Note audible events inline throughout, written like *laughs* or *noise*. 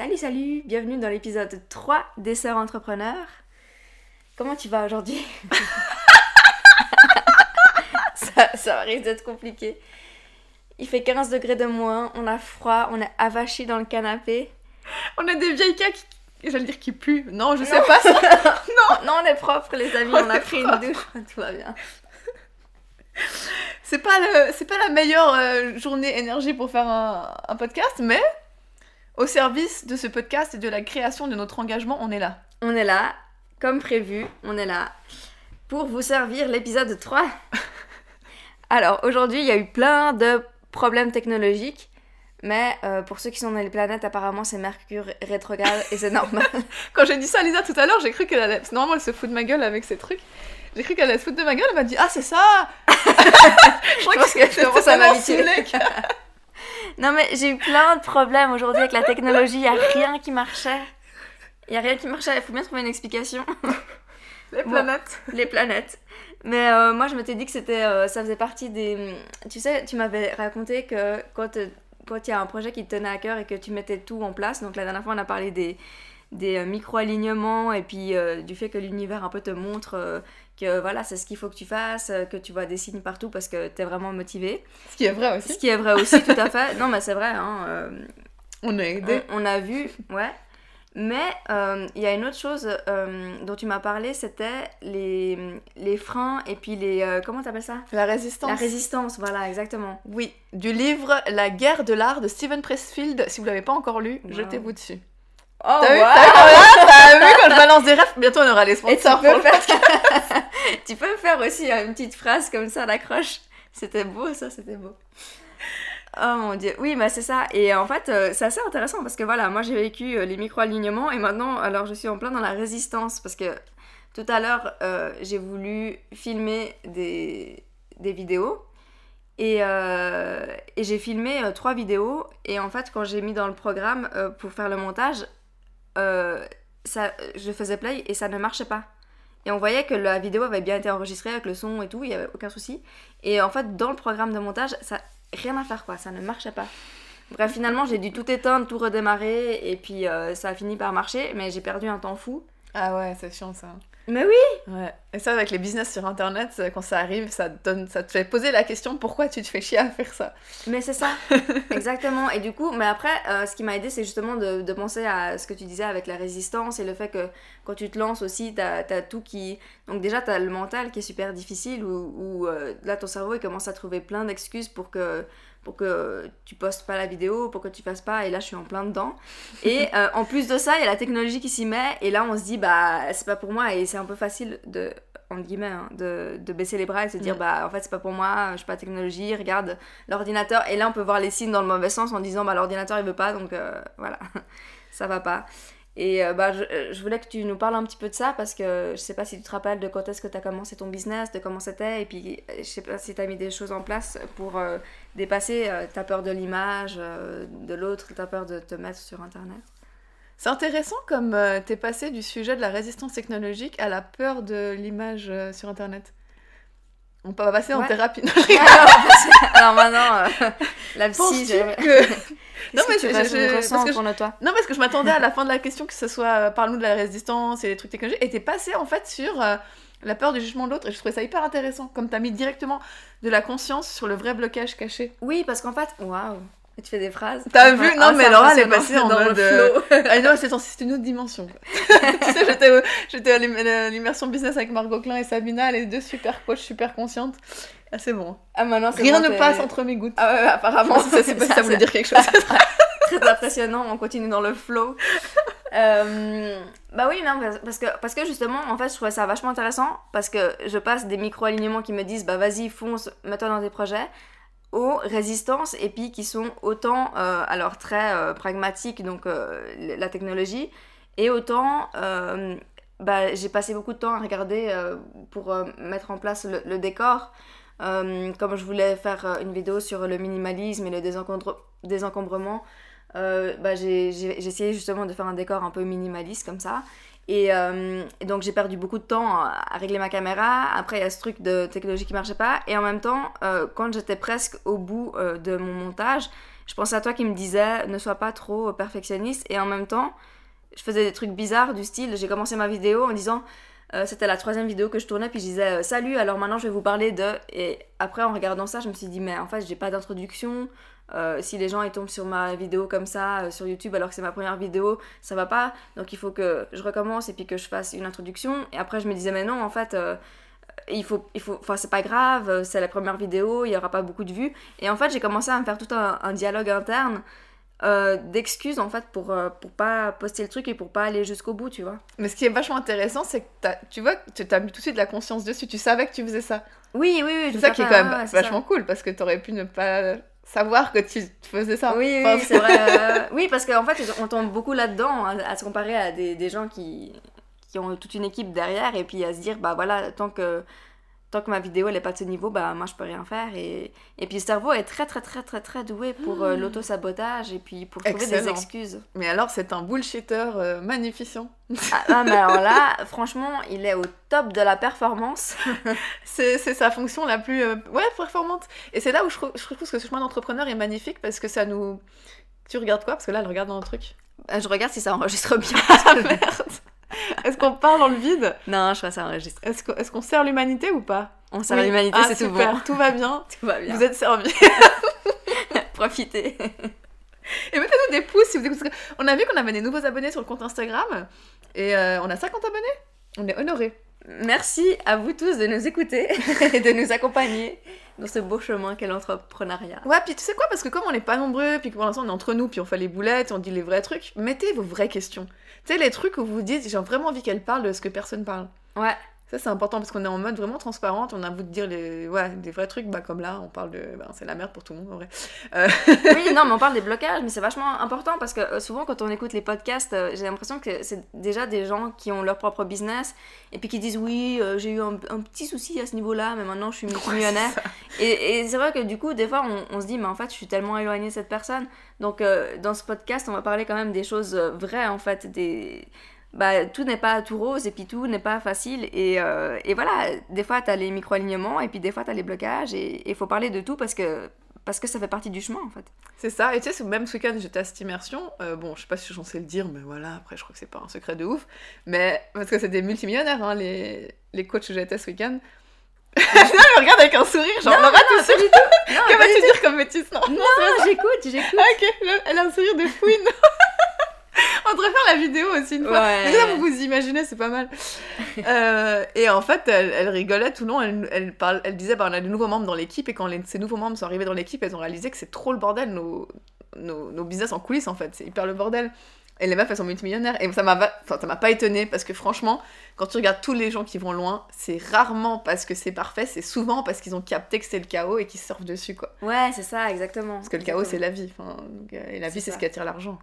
Salut, salut, bienvenue dans l'épisode 3 des Sœurs Entrepreneurs. Comment tu vas aujourd'hui? *laughs* Ça, ça risque d'être compliqué. Il fait 15 degrés de moins, on a froid, on est avachi dans le canapé. On a des vieilles cas qui. J'allais dire qui puent. Non, je sais pas ça. *laughs* non, non, on est propre, les amis, on, On a pris une douche, *laughs* tout va bien. C'est pas, le... c'est pas la meilleure euh, journée énergie pour faire un, un podcast, mais au service de ce podcast et de la création de notre engagement, on est là. On est là, comme prévu, on est là pour vous servir l'épisode 3. *laughs* Alors, aujourd'hui, il y a eu plein de problèmes technologiques, mais euh, pour ceux qui sont dans les planètes, apparemment, c'est Mercure rétrograde et c'est normal. *laughs* Quand j'ai dit ça à Lisa tout à l'heure, j'ai cru qu'elle allait. que Normalement, elle se fout de ma gueule avec ces trucs. J'ai cru qu'elle allait se foutre de ma gueule, elle m'a dit Ah, c'est ça *laughs* Je crois que je commence à vraiment m'habituer. Non, mais j'ai eu plein de problèmes aujourd'hui avec la technologie, il n'y a rien qui marchait. Il n'y a rien qui marchait, il faut bien trouver une explication. *laughs* Les Bon. planètes. les planètes. Mais euh, moi, je m'étais dit que c'était, euh, ça faisait partie des. Tu sais, tu m'avais raconté que quand euh, quand il y a un projet qui te tenait à cœur et que tu mettais tout en place. Donc la dernière fois, on a parlé des des euh, micro-alignements et puis euh, du fait que l'univers un peu te montre euh, que voilà, c'est ce qu'il faut que tu fasses, que tu vois des signes partout parce que tu es vraiment motivé. Ce qui est vrai aussi. Ce qui est vrai aussi, tout à fait. Non, mais c'est vrai, hein, euh, On a aidé. on, on a vu, ouais. Mais il y a une autre chose dont tu m'as parlé, c'était les, les freins et puis les... comment t'appelles ça? La résistance. La résistance, voilà, exactement. Oui, du livre La guerre de l'art de Steven Pressfield. Si vous l'avez pas encore lu, Wow. jetez-vous dessus. Oh, T'as vu, wow. t'as vu, quand je balance des rêves Bientôt on aura les Et tu sponsors. peux, faire... *laughs* tu peux faire aussi une petite phrase comme ça, d'accroche. C'était beau, ça, c'était beau. Oh mon dieu, oui, bah c'est ça. Et en fait, euh, c'est assez intéressant parce que voilà, moi j'ai vécu euh, les micro-alignements et maintenant, alors je suis en plein dans la résistance parce que tout à l'heure, euh, j'ai voulu filmer des, des vidéos et, euh, et j'ai filmé euh, trois vidéos. Et en fait, quand j'ai mis dans le programme euh, pour faire le montage, euh, ça, je faisais play et ça ne marchait pas. Et on voyait que la vidéo avait bien été enregistrée avec le son et tout, il n'y avait aucun souci. Et en fait, dans le programme de montage, ça rien à faire quoi, ça ne marchait pas. Bref, finalement, j'ai dû tout éteindre, tout redémarrer, et puis euh, ça a fini par marcher, mais j'ai perdu un temps fou. Ah ouais, c'est chiant ça. Mais oui Ouais. Et ça, avec les business sur internet, euh, quand ça arrive, ça te, donne, ça te fait poser la question pourquoi tu te fais chier à faire ça? Mais c'est ça, *laughs* exactement. Et du coup, mais après, euh, ce qui m'a aidé, c'est justement de, de penser à ce que tu disais avec la résistance et le fait que quand tu te lances aussi, t'as as tout qui. Donc, déjà, t'as le mental qui est super difficile où, où, euh, là, ton cerveau, il commence à trouver plein d'excuses pour que pour que tu postes pas la vidéo, pour que tu fasses pas, et là je suis en plein dedans. Et *laughs* euh, en plus de ça, il y a la technologie qui s'y met, et là on se dit, bah c'est pas pour moi, et c'est un peu facile de, entre guillemets, hein, de, de baisser les bras et se dire, Mm. bah en fait c'est pas pour moi, je suis pas technologie, regarde l'ordinateur, et là on peut voir les signes dans le mauvais sens en disant, bah l'ordinateur il veut pas, donc euh, voilà, *laughs* ça va pas. Et euh, bah, je, je voulais que tu nous parles un petit peu de ça parce que je sais pas si tu te rappelles de quand est-ce que tu as commencé ton business, de comment c'était, et puis je sais pas si tu as mis des choses en place pour euh, dépasser euh, ta peur de l'image, euh, de l'autre, ta peur de te mettre sur internet. C'est intéressant comme euh, t'es passé du sujet de la résistance technologique à la peur de l'image euh, sur internet. On peut passer en thérapie. *laughs* alors, alors maintenant, euh, la psy, que... *laughs* Qu'est-ce mais que tu je- toi? Non, parce que je m'attendais à la *laughs* fin de la question que ce soit parle-nous de la résistance et des trucs technologiques. Et t'es passé en fait sur la peur du jugement de l'autre. Et je trouvais ça hyper intéressant. Comme t'as mis directement de la conscience sur le vrai blocage caché. Oui, parce qu'en fait, waouh, tu fais des phrases. T'as vu Non, Ah, mais c'est Laura, elle est passée en Dans mode, le euh, flow. *laughs* Ah non, c'est une autre dimension. *laughs* tu sais, j'étais à l'im- à l'immersion business avec Margot Klein et Sabina, les deux super coachs, super conscientes. Ah, c'est bon. Ah, maintenant, Rien bon, ne passe entre mes gouttes. Ah ouais, apparemment. *laughs* Ça, pas ça voulait dire quelque chose. très impressionnant, on continue dans le flow. Euh, bah oui, parce- que, parce que justement, en fait, je trouvais ça vachement intéressant parce que je passe des micro-alignements qui me disent, bah vas-y, fonce, mets-toi dans tes projets, aux résistances et puis qui sont autant, euh, alors très euh, pragmatiques, donc la technologie, et autant, bah, j'ai passé beaucoup de temps à regarder pour mettre en place le, décor. Comme je voulais faire une vidéo sur le minimalisme et le désencombre- désencombrement, euh, bah, j'ai essayé justement de faire un décor un peu minimaliste comme ça. Et, euh, donc j'ai perdu beaucoup de temps à régler ma caméra. Après, il y a ce truc de technologie qui marchait pas. Et en même temps, euh, quand j'étais presque au bout euh, de mon montage, je pensais à toi qui me disais ne sois pas trop perfectionniste et en même temps, je faisais des trucs bizarres du style, j'ai commencé ma vidéo en disant c'était la troisième vidéo que je tournais, puis je disais salut, alors maintenant je vais vous parler de. Et après, en regardant ça, je me suis dit, mais en fait, j'ai pas d'introduction. Euh, si les gens ils tombent sur ma vidéo comme ça sur YouTube alors que c'est ma première vidéo, ça va pas. Donc il faut que je recommence et puis que je fasse une introduction. Et après, je me disais, mais non, en fait. il faut, il faut, enfin c'est pas grave, c'est la première vidéo, il y aura pas beaucoup de vues. Et en fait, j'ai commencé à me faire tout un dialogue interne euh, d'excuses en fait pour, euh, pour pas poster le truc et pour pas aller jusqu'au bout, tu vois. Mais ce qui est vachement intéressant, c'est que tu vois, tu as mis tout de suite de la conscience dessus, tu savais que tu faisais ça. Oui, oui, oui. C'est ça qui est quand même vachement cool parce que tu aurais pu ne pas savoir que tu faisais ça. Oui, oui, c'est vrai. *laughs* Euh, oui, parce qu'en fait, on tombe beaucoup là-dedans hein, à, se comparer à des, des gens qui, qui ont toute une équipe derrière et puis à se dire, bah voilà, tant que tant que ma vidéo elle est pas de ce niveau, bah moi je peux rien faire. Et, et puis le cerveau est très très très très très doué pour euh, mmh. l'auto-sabotage et puis pour trouver des excuses. Mais alors c'est un bullshitter euh, magnificent. Ah, ah, mais alors là, franchement, il est au top de la performance. *laughs* c'est sa fonction la plus euh, ouais, performante. Et c'est là où je, je trouve que ce chemin d'entrepreneur est magnifique parce que ça nous... Tu regardes quoi? Parce que là, elle regarde dans le truc. Je regarde si ça enregistre bien. *laughs* ah merde *laughs* est-ce qu'on parle dans le vide Non, je crois que ça enregistre. Est-ce qu'on sert l'humanité ou pas On sert l'humanité, ah, c'est tout bon. Tout va bien. *laughs* tout va bien. Vous êtes servis. *laughs* Profitez. Et mettez-nous des pouces si vous écoutez. On a vu qu'on avait des nouveaux abonnés sur le compte Instagram. Et euh, on a 50 abonnés. On est honorés. Merci à vous tous de nous écouter *laughs* et de nous accompagner dans ce beau chemin qu'est l'entrepreneuriat. Ouais, puis tu sais quoi, parce que comme on n'est pas nombreux, puis que pour l'instant on est entre nous, puis on fait les boulettes, on dit les vrais trucs, mettez vos vraies questions. Tu sais, les trucs où vous vous dites, j'ai vraiment envie qu'elle parle de ce que personne parle. Ouais. Ça, c'est important parce qu'on est en mode vraiment transparente. On a envie de dire les, ouais, des vrais trucs, bah, comme là, on parle de. Bah, c'est la merde pour tout le monde, en vrai. Euh, *laughs* oui, non, mais on parle des blocages, mais c'est vachement important parce que euh, souvent, quand on écoute les podcasts, euh, j'ai l'impression que c'est déjà des gens qui ont leur propre business et puis qui disent Oui, j'ai eu un, petit souci à ce niveau-là, mais maintenant je suis multimillionnaire. et, et c'est vrai que du coup, des fois, on, on, se dit Mais en fait, je suis tellement éloignée de cette personne. Donc, dans ce podcast, on va parler quand même des choses vraies, en fait, des bah, tout n'est pas tout rose et puis tout n'est pas facile. Et, euh, et voilà, des fois, tu as les micro-alignements et puis des fois, tu as les blocages. Et il faut parler de tout parce que, parce que ça fait partie du chemin, en fait. C'est ça. Et tu sais, même ce week-end, j'étais à cette immersion. Euh, bon, je sais pas si j'en sais le dire, mais voilà, après, je crois que c'est pas un secret de ouf. Mais parce que c'est des multimillionnaires, hein, les, les coachs que j'étais ce week-end. *laughs* non, me regarde avec un sourire, genre, Laura, t'es sûre Que vas-tu dire comme métis Non, non j'écoute, j'écoute. Ah, ok, elle a un sourire de fouine. *laughs* *laughs* On devrait faire la vidéo aussi une fois. Ouais. Là, vous vous imaginez, c'est pas mal. *laughs* Euh, et en fait, elle, rigolait tout le long. Elle, elle, parle, elle disait bah, on a des nouveaux membres dans l'équipe. Et quand ces nouveaux membres sont arrivés dans l'équipe, elles ont réalisé que c'est trop le bordel, nos, nos, nos, business en coulisses, en fait. C'est hyper le bordel. Et les meufs, elles sont multimillionnaires. Et ça m'a ça m'a pas étonné parce que franchement, quand tu regardes tous les gens qui vont loin, c'est rarement parce que c'est parfait, c'est souvent parce qu'ils ont capté que c'est le chaos et qu'ils surfent dessus, quoi. Ouais, c'est ça, exactement. Parce que le chaos, c'est la vie. Enfin, et la vie, c'est ce qui attire l'argent.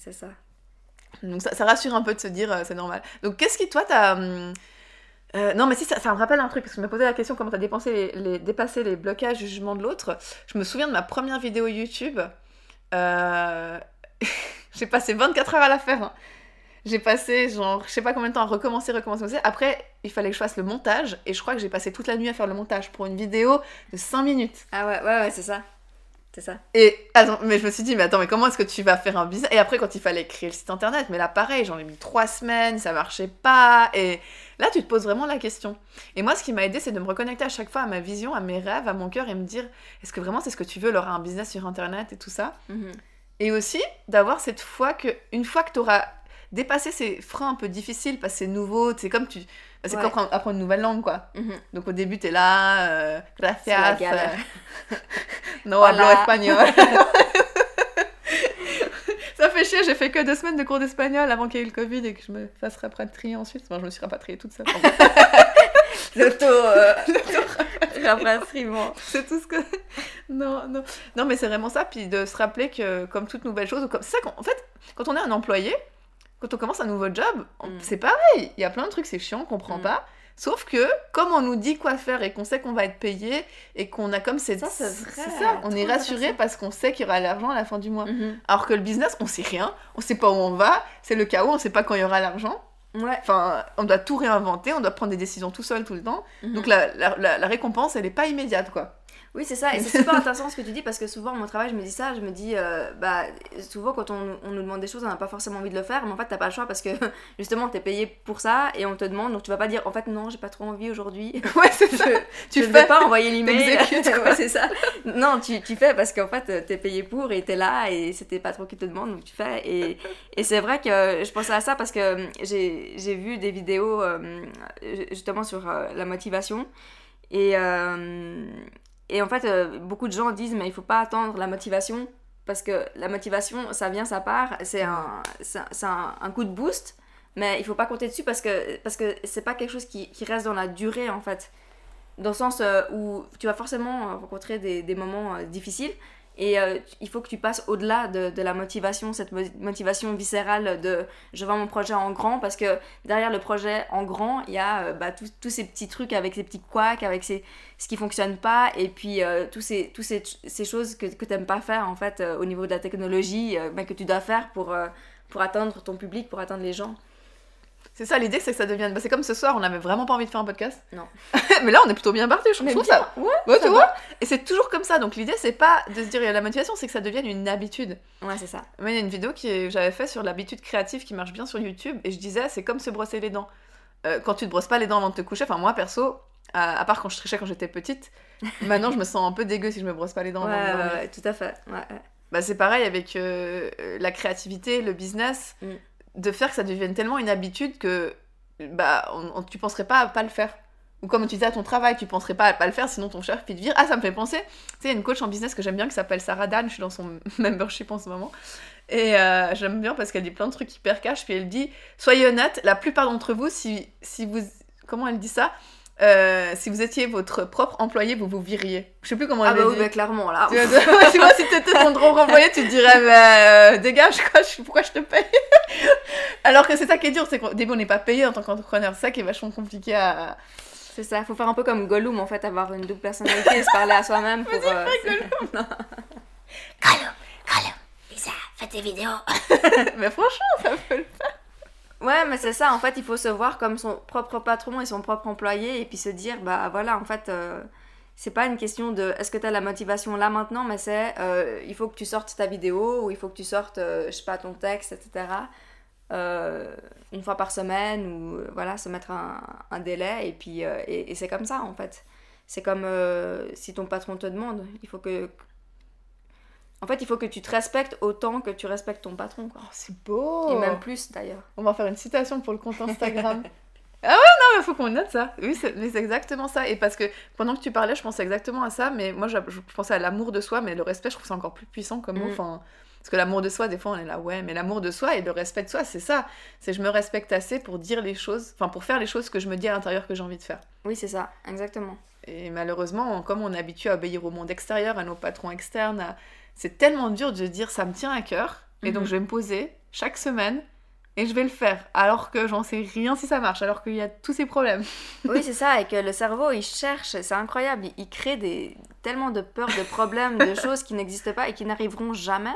C'est ça. Donc ça, rassure un peu de se dire euh, c'est normal. Donc qu'est-ce qui toi t'as hum, euh, non mais si ça, me rappelle un truc parce que je me posais la question comment t'as dépensé les, dépassé les blocages jugement de l'autre. Je me souviens de ma première vidéo YouTube. Euh, *laughs* j'ai passé 24 heures à la faire. Hein. J'ai passé genre je sais pas combien de temps à recommencer, recommencer, recommencer. Après il fallait que je fasse le montage et je crois que j'ai passé toute la nuit à faire le montage pour une vidéo de 5 minutes. Ah ouais ouais ouais c'est ça. C'est ça. Et attends, mais je me suis dit, mais attends, mais comment est-ce que tu vas faire un business? Et après, quand il fallait créer le site internet, mais là, pareil, j'en ai mis trois semaines, ça marchait pas. Et là, tu te poses vraiment la question. Et moi, ce qui m'a aidé, c'est de me reconnecter à chaque fois à ma vision, à mes rêves, à mon cœur et me dire, est-ce que vraiment c'est ce que tu veux, leur un business sur internet et tout ça? Mhm. Et aussi, d'avoir cette foi que, une fois que tu auras dépassé ces freins un peu difficiles, parce que c'est nouveau, c'est comme tu c'est comme apprendre, une nouvelle langue, quoi. Mhm. Donc au début, t'es là, euh, gracias. *laughs* No hablo espagnol. *laughs* *laughs* Ça fait chier, j'ai fait que deux semaines de cours d'espagnol avant qu'il y ait eu le Covid et que je me fasse rapatrier ensuite. Moi, je me suis rapatriée toute seule. L'auto... Euh... C'est tout ce que... Non, non. Non, mais c'est vraiment ça. Puis de se rappeler que, comme toute nouvelle chose, comme... c'est ça qu'en fait, quand on est un employé, quand on commence un nouveau job, mm. c'est pareil. Il y a plein de trucs, c'est chiant, on comprend mm. pas. Sauf que, comme on nous dit quoi faire et qu'on sait qu'on va être payé et qu'on a comme cette. Ça, c'est ça. On est rassuré parce qu'on sait qu'il y aura l'argent à la fin du mois. Mm-hmm. Alors que le business, on sait rien. On sait pas où on va. C'est le chaos. On sait pas quand il y aura l'argent. Ouais. Enfin, on doit tout réinventer. On doit prendre des décisions tout seul tout le temps. Mm-hmm. Donc la, la, la, récompense, elle est pas immédiate, quoi. Oui, c'est ça, et c'est super intéressant ce que tu dis parce que souvent, mon travail, je me dis ça, je me dis, euh, bah, souvent quand on, on nous demande des choses, on n'a pas forcément envie de le faire, mais en fait, t'as pas le choix parce que *laughs* justement, t'es payé pour ça et on te demande, donc tu vas pas dire, en fait, non, j'ai pas trop envie aujourd'hui. *laughs* Ouais, c'est ça. tu ne fais veux pas envoyer l'email. *laughs* Ouais, c'est ça. Non, tu, tu fais parce qu'en fait, t'es payé pour et t'es là et c'était pas trop qui te demande, donc tu fais. Et, et c'est vrai que je pensais à ça parce que j'ai j'ai vu des vidéos euh, justement sur euh, la motivation. Et, euh, et en fait, euh, beaucoup de gens disent, mais il faut pas attendre la motivation parce que la motivation, ça vient, ça part. C'est un, un- un, coup de boost, mais il faut pas compter dessus parce que parce que c'est pas quelque chose qui, qui reste dans la durée en fait. Dans le sens euh, où tu vas forcément rencontrer des, des moments euh, difficiles et euh, il faut que tu passes au-delà de, de la motivation, cette mo- motivation viscérale de je vends mon projet en grand parce que derrière le projet en grand, il y a euh, bah, tous ces petits trucs avec ces petits couacs, avec ces, ce qui fonctionne pas et puis euh, tous ces, tous ces, ces choses que, que tu n'aimes pas faire en fait euh, au niveau de la technologie, mais que tu dois faire pour, pour atteindre ton public, pour atteindre les gens. C'est ça, l'idée, c'est que ça devienne. bah, c'est comme ce soir, on avait vraiment pas envie de faire un podcast. Non. *laughs* mais là, on est plutôt bien parti, je Mais trouve ça. ouais, Ouais, ça tu va. vois Et c'est toujours comme ça. Donc l'idée, c'est pas de se dire, il y a la motivation, c'est que ça devienne une habitude. Ouais, c'est ça. Moi, il y a une vidéo que j'avais fait sur l'habitude créative qui marche bien sur YouTube, et je disais, c'est comme se brosser les dents. Euh, quand tu te brosses pas les dents avant de te coucher, enfin, moi perso, à, à part quand je trichais quand j'étais petite, maintenant je me sens un peu dégueu si je me brosse pas les dents Ouais, avant de ouais, tout à fait. Ouais. Bah, c'est pareil avec euh, euh, la créativité, le business, Mm. De faire que ça devienne tellement une habitude que bah, tu penserais pas à pas le faire. Ou comme tu disais à ton travail, tu penserais pas à pas le faire, sinon ton chef il te vire. Ah, ça me fait penser, tu sais, une coach en business que j'aime bien qui s'appelle Sarah Dan, je suis dans son *laughs* membership en ce moment. Et euh, j'aime bien parce qu'elle dit plein de trucs hyper cash, puis elle dit Soyez honnête, la plupart d'entre vous, si, si vous. Comment elle dit ça? Euh, Si vous étiez votre propre employé, vous vous viriez. Je sais plus comment elle Ah bah oui, bah, clairement, là. Tu vois, tu vois, si t'étais ton propre employé, tu te dirais, mais euh, dégage, quoi, je- pourquoi je te paye *laughs* Alors que c'est ça qui est dur, c'est qu'au début, on n'est pas payé en tant qu'entrepreneur. C'est ça qui est vachement compliqué à. C'est ça, faut faire un peu comme Gollum en fait, avoir une double personnalité et se parler à soi-même pour. euh, *laughs* Gollum, Gollum, Lisa, fais tes vidéos. *laughs* mais franchement, ça peut le Ouais, mais c'est ça, en fait, il faut se voir comme son propre patron et son propre employé et puis se dire, bah voilà, en fait, euh, c'est pas une question de est-ce que tu as la motivation là maintenant, mais c'est euh, il faut que tu sortes ta vidéo ou il faut que tu sortes, euh, je sais pas, ton texte, etc. euh, une fois par semaine ou voilà, se mettre un, délai et puis et, et c'est comme ça en fait. C'est comme si ton patron te demande, il faut que. En fait, il faut que tu te respectes autant que tu respectes ton patron, quoi. Oh, c'est beau Et même plus d'ailleurs. On va faire une citation pour le compte *laughs* Instagram. ah ouais, non, mais faut qu'on note ça. Oui, c'est mais c'est exactement ça. Et parce que pendant que tu parlais, je pensais exactement à ça, mais moi, je, je pensais à l'amour de soi, mais le respect, je trouve c'est encore plus puissant comme mot. Mm. Enfin, parce que l'amour de soi, des fois, on est là, ouais, mais l'amour de soi et le respect de soi, c'est ça. C'est je me respecte assez pour dire les choses, enfin, pour faire les choses que je me dis à l'intérieur que j'ai envie de faire. Oui, c'est ça, exactement. Et malheureusement, comme on est habitué à obéir au monde extérieur, à nos patrons externes, à- c'est tellement dur de dire ça me tient à cœur, et donc Mhm. je vais me poser chaque semaine et je vais le faire, alors que j'en sais rien si ça marche, alors qu'il y a tous ces problèmes. Oui, c'est ça, et que *laughs* le cerveau, il cherche, c'est incroyable, il, il crée des, tellement de peurs, de problèmes, de *laughs* choses qui n'existent pas et qui n'arriveront jamais.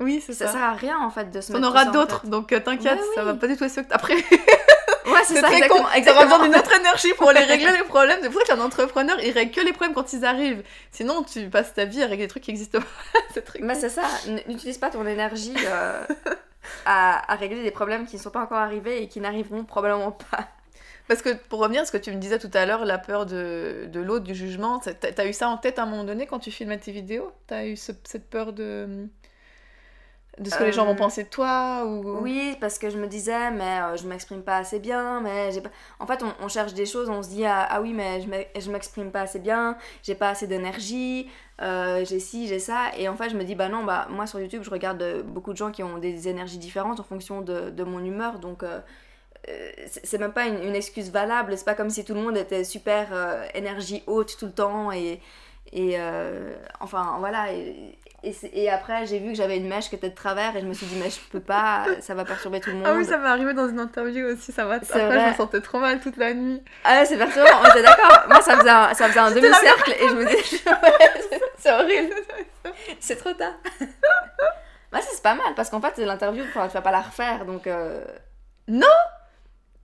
Oui, c'est Ça ça. sert à rien en fait de se On mettre aura ça en d'autres, donc euh, t'inquiète, ça oui. va pas du tout être ce que t'as prévu. *laughs* Ouais, c'est ça, très exactement. con. T'auras exactement. besoin d'une autre énergie pour aller régler les *laughs* problèmes. C'est pour ça qu'un entrepreneur, il règle que les problèmes quand ils arrivent? Sinon, tu passes ta vie à régler des trucs qui existent pas. *laughs* c'est très c'est ça, n'utilise pas ton énergie euh, *laughs* à, à régler des problèmes qui ne sont pas encore arrivés et qui n'arriveront probablement pas. Parce que pour revenir à ce que tu me disais tout à l'heure, la peur de, de l'autre, du jugement, t'as eu ça en tête à un moment donné quand tu filmais tes vidéos? T'as eu ce- cette peur de, de ce que les gens vont Euh, penser de toi ou... Oui, parce que je me disais, mais euh, je m'exprime pas assez bien, mais j'ai pas... En fait, on, on cherche des choses, on se dit, ah, ah oui, mais je m'ex- je m'exprime pas assez bien, j'ai pas assez d'énergie, euh, j'ai ci, j'ai ça. Et en fait, je me dis, bah non, bah moi sur YouTube, je regarde euh, beaucoup de gens qui ont des énergies différentes en fonction de, de mon humeur, donc... c'est même pas une, une excuse valable, c'est pas comme si tout le monde était super énergie haute tout le temps et, et enfin voilà et, et, après j'ai vu que j'avais une mèche qui était de travers et je me suis dit mais je peux pas, ça va perturber tout le monde. Ah oui, ça m'est arrivé dans une interview aussi, ça m'a... C'est Après, je vrai. me sentais trop mal toute la nuit. Ah ouais, c'est perturbant, on était d'accord. Moi ça faisait un, ça faisait un demi-cercle et je me dis *laughs* ouais, c'est horrible, *laughs* c'est trop tard. *laughs* Bah ça, c'est pas mal parce qu'en fait l'interview tu vas pas la refaire donc euh,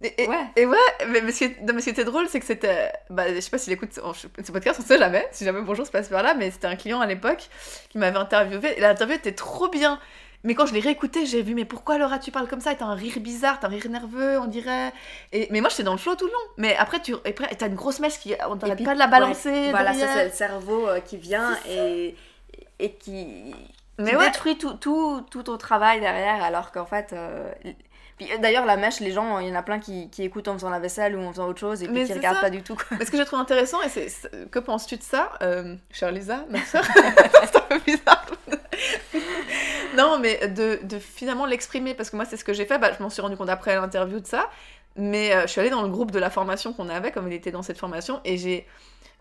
Et, et- Ouais. et ouais, mais, mais ce qui est- non, mais ce qui était drôle, c'est que c'était. Bah, je sais pas s'il écoute ce ce podcast, on sait jamais. Si jamais bonjour se passe par là, mais c'était un client à l'époque qui m'avait interviewé. Et l'interview était trop bien. Mais quand je l'ai réécouté, j'ai vu, mais pourquoi Laura, tu parles comme ça? T'as un rire bizarre, t'as un rire nerveux, on dirait. Et, mais moi, j'étais dans le flow tout le long. Mais après, tu après, t'as une grosse mèche qui. On t'arrête pas de la balancer. ouais, voilà, ça c'est le cerveau euh, qui vient et, et qui, Mais qui ouais. détruit tout, tout, tout ton travail derrière, alors qu'en fait. euh, puis, euh, D'ailleurs, la mèche, les gens, il y en a plein qui, qui écoutent en faisant la vaisselle ou en faisant autre chose et puis qui regardent ça. pas du tout. Quoi. Mais ce que j'ai trouvé intéressant, et c'est. c'est- Que penses-tu de ça, euh, chère Lisa, ma *laughs* soeur C'est un peu bizarre. *laughs* non, mais de, de finalement l'exprimer, parce que moi, c'est ce que j'ai fait. Bah, je m'en suis rendu compte après l'interview de ça. Mais euh, je suis allée dans le groupe de la formation qu'on avait, comme il était dans cette formation, et j'ai.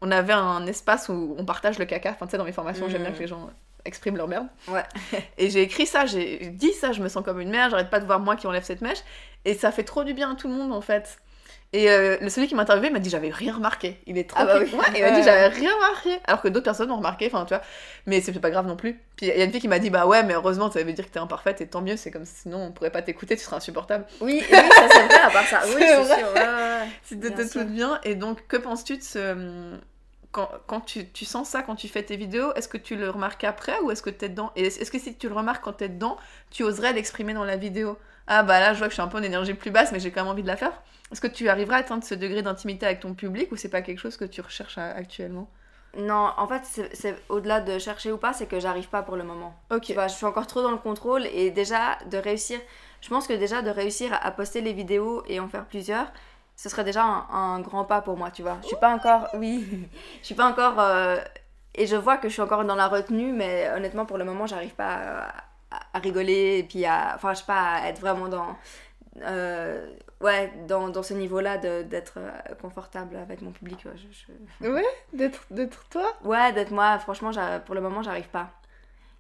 On avait un espace où on partage le caca. Enfin, tu sais, dans mes formations, j'aime bien Mm. que les gens expriment leur merde. Ouais. *laughs* Et j'ai écrit ça, j'ai dit ça, je me sens comme une merde, j'arrête pas de voir moi qui enlève cette mèche. Et ça fait trop du bien à tout le monde en fait. Et euh, celui qui m'a interviewé m'a dit j'avais rien remarqué. Il est trop Ah bah cute. oui. Ouais, il m'a dit j'avais rien remarqué. Alors que d'autres personnes ont remarqué, enfin tu vois. Mais c'est pas grave non plus. Puis il y a une fille qui m'a dit bah ouais, mais heureusement ça veut dire que t'es imparfaite et tant mieux, c'est comme sinon on pourrait pas t'écouter, tu serais insupportable. Oui, oui, ça c'est vrai, à part ça. *laughs* Oui, C'est sûr. ouais, ouais, ouais. *laughs* Si Bien. Et donc que penses-tu de ce. Quand, quand tu, tu sens ça quand tu fais tes vidéos, est-ce que tu le remarques après ou est-ce que t'es dedans Et est-ce que si tu le remarques quand t'es dedans, tu oserais l'exprimer dans la vidéo? Ah bah là je vois que je suis un peu en énergie plus basse mais j'ai quand même envie de la faire. Est-ce que tu arriveras à atteindre ce degré d'intimité avec ton public ou c'est pas quelque chose que tu recherches à- actuellement? Non, en fait, c'est- au-delà de chercher ou pas, c'est que j'arrive pas pour le moment. Ok. Tu vois, je suis encore trop dans le contrôle et déjà de réussir, je pense que déjà de réussir à poster les vidéos et en faire plusieurs, ce serait déjà un, un grand pas pour moi, tu vois. Je suis pas encore, *laughs* oui, je suis pas encore, euh, et je vois que je suis encore dans la retenue, mais honnêtement pour le moment j'arrive pas à, à- à rigoler et puis à, enfin je sais pas, à être vraiment dans, euh, ouais, dans, dans ce niveau-là d'être euh, confortable avec mon public. ouais, je- je- Ouais, d'être d'être toi? Ouais, d'être moi, franchement, pour le moment, j'arrive pas.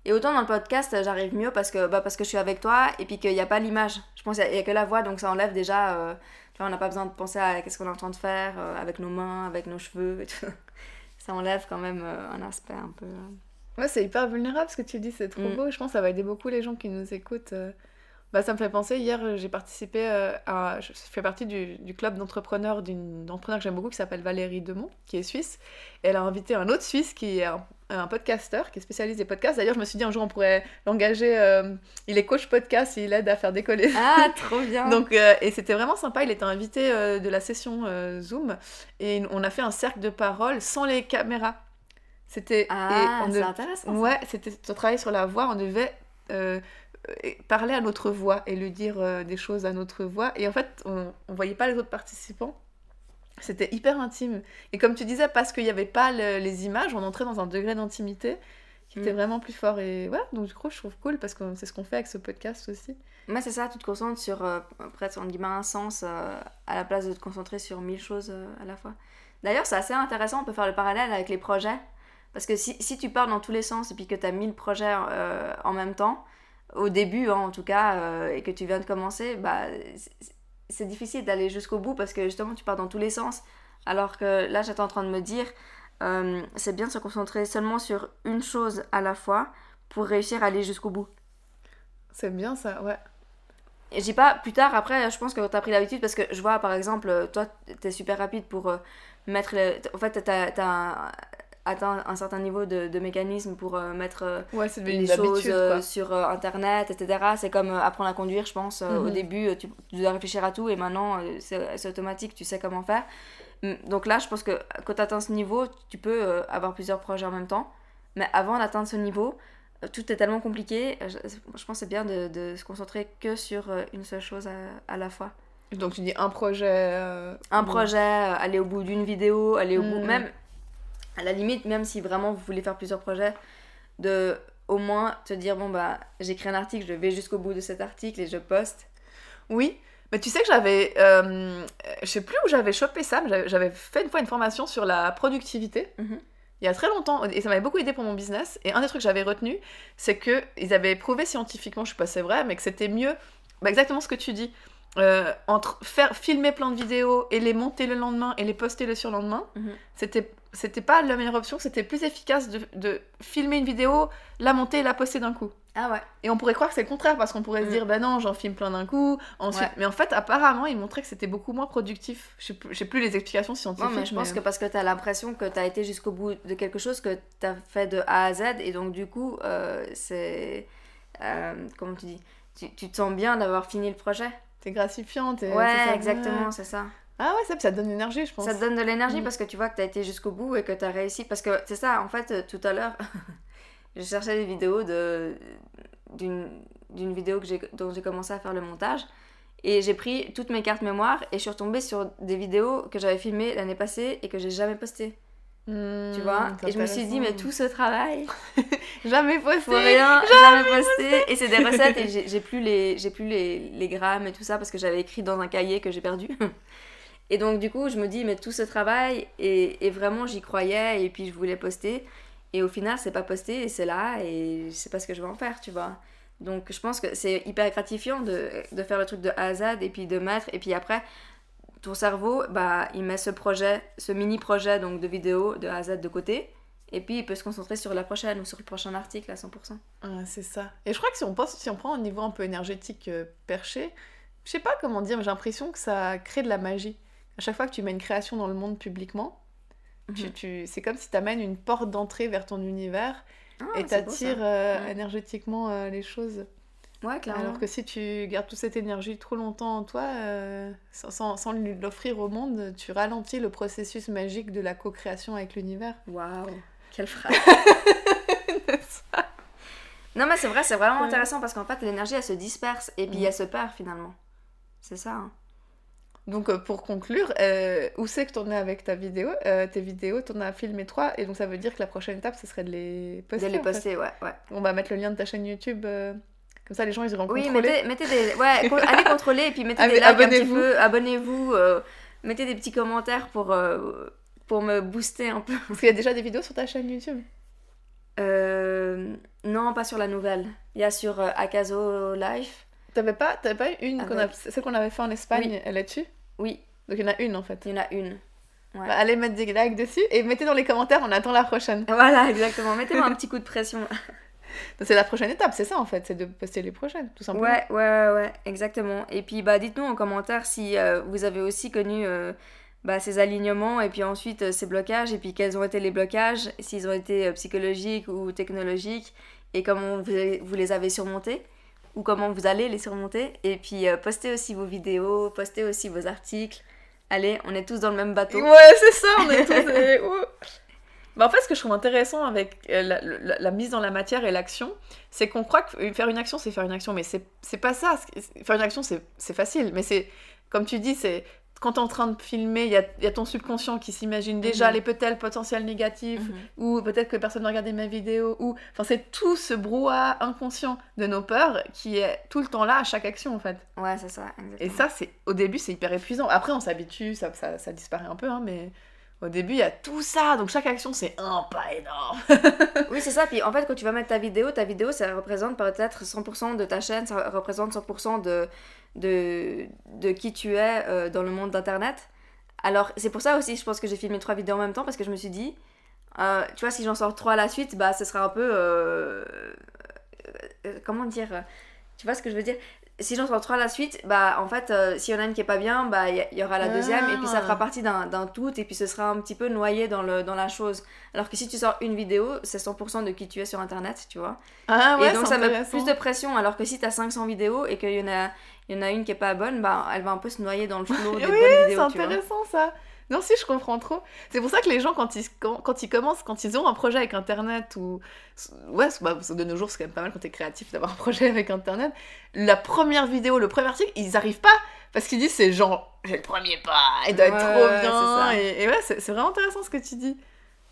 Et autant dans le podcast, j'arrive mieux parce que, bah, parce que je suis avec toi et puis qu'il n'y a pas l'image. Je pense qu'il n'y a, que la voix, donc ça enlève déjà. euh, tu vois, on n'a pas besoin de penser à qu'est-ce qu'on est en train de faire euh, avec nos mains, avec nos cheveux et tout. *laughs* Ça enlève quand même euh, un aspect un peu. euh, Ouais, c'est hyper vulnérable ce que tu dis, c'est trop Mm. beau. Je pense que ça va aider beaucoup les gens qui nous écoutent. euh. Bah, ça me fait penser, hier euh, j'ai participé euh, à. Je fais partie du, du club d'entrepreneurs d'une entrepreneur que j'aime beaucoup qui s'appelle Valérie Demont, qui est suisse. Et elle a invité un autre suisse qui est un, un podcasteur, qui est spécialiste des podcasts. D'ailleurs, je me suis dit un jour on pourrait l'engager. euh, il est coach podcast et il aide à faire décoller. Ah, *laughs* trop bien! Donc, euh, et c'était vraiment sympa. Il était invité euh, de la session Zoom et on a fait un cercle de parole sans les caméras. C'était. ah, c'est dev- intéressant. ça. Ouais, c'était on travaillait sur la voix, on devait parler à notre voix et lui dire des choses à notre voix. Et en fait, on, on voyait pas les autres participants. C'était hyper intime. Et comme tu disais, parce qu'il n'y avait pas le- les images, on entrait dans un degré d'intimité qui était Mm. vraiment plus fort. Et ouais, donc du coup, je trouve cool parce que c'est ce qu'on fait avec ce podcast aussi. Moi, c'est ça, tu te concentres sur euh, presque, entre guillemets, un sens euh, à la place de te concentrer sur mille choses euh, à la fois. D'ailleurs, c'est assez intéressant, on peut faire le parallèle avec les projets. Parce que si, si tu pars dans tous les sens et puis que tu as mille projets en même temps, au début hein, en tout cas, et que tu viens de commencer, bah, c'est- difficile d'aller jusqu'au bout parce que justement tu pars dans tous les sens. Alors que là, j'étais en train de me dire, euh, c'est bien de se concentrer seulement sur une chose à la fois pour réussir à aller jusqu'au bout. C'est bien ça, ouais. Et dis pas plus tard, après, je pense que t'as pris l'habitude parce que je vois par exemple, toi t'es super rapide pour euh, mettre. le- En fait, t'as t'as atteint un certain niveau de, de mécanisme pour euh, mettre euh, Ouais, les choses euh, sur internet, etc. C'est comme apprendre à conduire, je pense. Au Mhm. début, tu, tu dois réfléchir à tout et maintenant c'est automatique, tu sais comment faire. Mm, Donc là, je pense que quand tu atteins ce niveau, tu peux avoir plusieurs projets en même temps. Mais avant d'atteindre ce niveau, tout est tellement compliqué. Je, je pense que c'est bien de, de se concentrer que sur une seule chose à, à la fois. Donc tu dis un projet. euh, Un projet, euh, aller au bout d'une vidéo, aller au bout. Mhm. Même, à la limite, même si vraiment vous voulez faire plusieurs projets, de au moins te dire bon, bah, j'écris un article, je vais jusqu'au bout de cet article et je poste. Oui, mais tu sais que j'avais. euh, je sais plus où j'avais chopé ça, mais j'avais- fait une fois une formation sur la productivité. Mhm. Il y a très longtemps, et ça m'avait beaucoup aidé pour mon business. Et un des trucs que j'avais retenu, c'est que ils avaient prouvé scientifiquement, je sais pas si c'est vrai, mais que c'était mieux, bah, exactement ce que tu dis, euh, entre faire filmer plein de vidéos et les monter le lendemain et les poster le surlendemain, Mhm. c'était c'était pas la meilleure option, c'était plus efficace de, de filmer une vidéo, la monter et la poster d'un coup. Ah ouais. Et on pourrait croire que c'est le contraire parce qu'on pourrait se Mm. dire, bah non, j'en filme plein d'un coup. Ensuite, Ouais. mais en fait, apparemment, ils montraient que c'était beaucoup moins productif. Je sais plus, je sais plus les explications scientifiques. Non, mais je pense que parce que t'as l'impression que t'as été jusqu'au bout de quelque chose que t'as fait de A à Z, et donc du coup, euh, c'est. euh, comment tu dis? Tu, tu te sens bien d'avoir fini le projet? T'es gratifiant. t'es- Ouais, c'est ça, exactement, c'est ça. Ah ouais, ça, ça te donne l'énergie, je pense. Ça te donne de l'énergie Mm. parce que tu vois que t'as été jusqu'au bout et que t'as réussi. Parce que c'est ça, en fait, euh, tout à l'heure, *laughs* je cherchais des vidéos de d'une vidéo que dont j'ai commencé à faire le montage. Et j'ai pris toutes mes cartes mémoire et je suis retombée sur des vidéos que j'avais filmées l'année passée et que j'ai jamais postées. Hmm, Tu vois? Et je me suis dit, mais tout ce travail, *laughs* Jamais posté. pour rien, jamais posté. Et c'est des recettes et *laughs* j'ai plus, les, plus les, les grammes et tout ça parce que j'avais écrit dans un cahier que j'ai perdu. Et donc, du coup, je me dis, mais tout ce travail, et, vraiment, j'y croyais, et puis je voulais poster. Et au final, c'est pas posté, et c'est là, et je sais pas ce que je vais en faire, tu vois. Donc, je pense que c'est hyper gratifiant de, de faire le truc de A à Z, et puis de mettre, et puis après, ton cerveau, bah, il met ce projet, ce mini-projet donc de vidéo de A à Z de côté, et puis il peut se concentrer sur la prochaine ou sur le prochain article à 100%. Ouais, c'est ça. Et je crois que si on, pense, si on prend un niveau un peu énergétique euh, perché, je sais pas comment dire, mais j'ai l'impression que ça crée de la magie. À chaque fois que tu mets une création dans le monde publiquement, Mhm. tu, c'est comme si tu amènes une porte d'entrée vers ton univers Ah, et t'attires euh, Ouais. énergétiquement euh, les choses. Ouais, clairement. Alors que si tu gardes toute cette énergie trop longtemps en toi, euh, sans, l'offrir au monde, tu ralentis le processus magique de la co-création avec l'univers. Waouh, quelle *laughs* phrase. non mais c'est vrai, c'est vraiment intéressant parce qu'en fait l'énergie elle se disperse et puis Mhm. elle se perd finalement. C'est ça. hein. Donc euh, pour conclure, euh, où c'est que t'en es avec ta vidéo? Euh, Tes vidéos, t'en as filmé trois, et donc ça veut dire que la prochaine étape, ce serait de les poster. de les poster, ouais, ouais. On va mettre le lien de ta chaîne YouTube, euh, comme ça les gens ils iront Oui, contrôler. mettez, mettez des... Ouais, *laughs* allez contrôler et puis mettez des likes un petit abonnez-vous. peu, abonnez-vous, mettez des petits commentaires pour, pour me booster un peu. *laughs* Parce qu'il y a déjà des vidéos sur ta chaîne YouTube? Non, pas sur la nouvelle. Il y a sur Akazo Life. T'avais pas, pas une, qu'on a- Avec- celle qu'on avait fait en Espagne, Oui. elle est dessus? Oui, Donc il y en a une en fait. il y en a une. Ouais. Bah, allez mettre des likes dessus et mettez dans les commentaires, on attend la prochaine. Voilà, exactement. Mettez-moi un petit coup de pression. *laughs* C'est la prochaine étape, c'est ça en fait, c'est de poster les prochaines, tout simplement. Ouais, ouais, ouais, ouais, exactement. Et puis, bah, dites-nous en commentaire si euh, vous avez aussi connu euh, bah, ces alignements et puis ensuite euh, ces blocages et puis quels ont été les blocages, s'ils ont été psychologiques ou technologiques et comment vous, vous les avez surmontés ou comment vous allez les surmonter. Et puis, euh, postez aussi vos vidéos, postez aussi vos articles. Allez, on est tous dans le même bateau. Ouais, c'est ça, on est tous. *laughs* Bah, en fait, ce que je trouve intéressant avec euh, la, la- la mise dans la matière et l'action, c'est qu'on croit que faire une action, c'est faire une action, mais c'est pas ça. Faire une action, c'est c'est facile, mais c'est, comme tu dis, c'est quand t'es en train de filmer, il y y a ton subconscient qui s'imagine déjà Mhm. les peut-être potentiels négatifs, Mhm. ou peut-être que personne n'a regardé ma vidéo, ou... Enfin, c'est tout ce brouhaha inconscient de nos peurs qui est tout le temps là à chaque action, en fait. Ouais, c'est ça, exactement. Et ça, c'est au début, c'est hyper épuisant. Après, on s'habitue, ça, ça, ça disparaît un peu, hein, mais au début, il y a tout ça. Donc chaque action, c'est un pas énorme. *laughs* Oui, c'est ça. Puis en fait, quand tu vas mettre ta vidéo, ta vidéo, ça représente peut-être 100% de ta chaîne, ça représente 100% de, de, de qui tu es euh, dans le monde d'Internet. Alors, c'est pour ça aussi, je pense que j'ai filmé trois vidéos en même temps, parce que je me suis dit, euh, tu vois, si j'en sors trois à la suite, bah, ce sera un peu... euh, comment dire Tu vois ce que je veux dire? Si j'en sors trois à la suite, bah en fait, euh, s'il y en a une qui est pas bien, bah il y, y aura la deuxième, et puis ça fera Ah. partie d'un tout, et puis ce sera un petit peu noyé dans, le, dans la chose. Alors que si tu sors une vidéo, c'est 100% de qui tu es sur internet, tu vois? Ah ouais, et donc ça met plus de pression, alors que si t'as 500 vidéos et qu'il y en a, il y en a une qui est pas bonne, bah elle va un peu se noyer dans le *laughs* flot des Oui, bonnes C'est vidéos, vois. intéressant ça. Non, si, je comprends trop. C'est pour ça que les gens, quand ils, quand, quand ils commencent, quand ils ont un projet avec Internet, ou. Ouais, c'est- bah, de nos jours, c'est quand même pas mal quand t'es créatif d'avoir un *laughs* projet avec Internet. La première vidéo, le premier article, ils arrivent pas parce qu'ils disent c'est genre, j'ai le premier pas, il doit être Ouais, trop ouais, bien. c'est ça. Et, et ouais, c'est c'est vraiment intéressant ce que tu dis.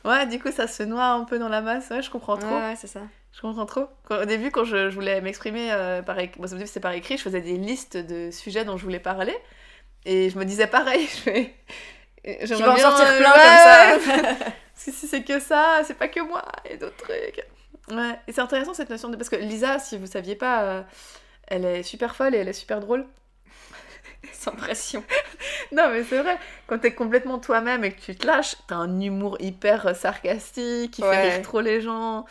Ouais, du coup, ça se noie un peu dans la masse. Ouais, je comprends trop. Ouais, ouais, c'est ça. Je comprends trop. Quand- au début, quand je, je voulais m'exprimer euh, par écrit, bon, c'était par écrit, je faisais des listes de sujets dont je voulais parler. Et je me disais pareil, *laughs* je fais. Tu vas en sortir plein comme ça. Parce que *laughs* *laughs* si c'est que ça, c'est pas que moi, et d'autres trucs. Ouais, et c'est intéressant cette notion de. Parce que Lisa, si vous saviez pas, euh, elle est super folle et elle est super drôle. *laughs* Sans pression. Non, mais c'est vrai, quand t'es complètement toi-même et que tu te lâches, t'as un humour hyper euh, sarcastique qui Ouais. fait rire trop les gens.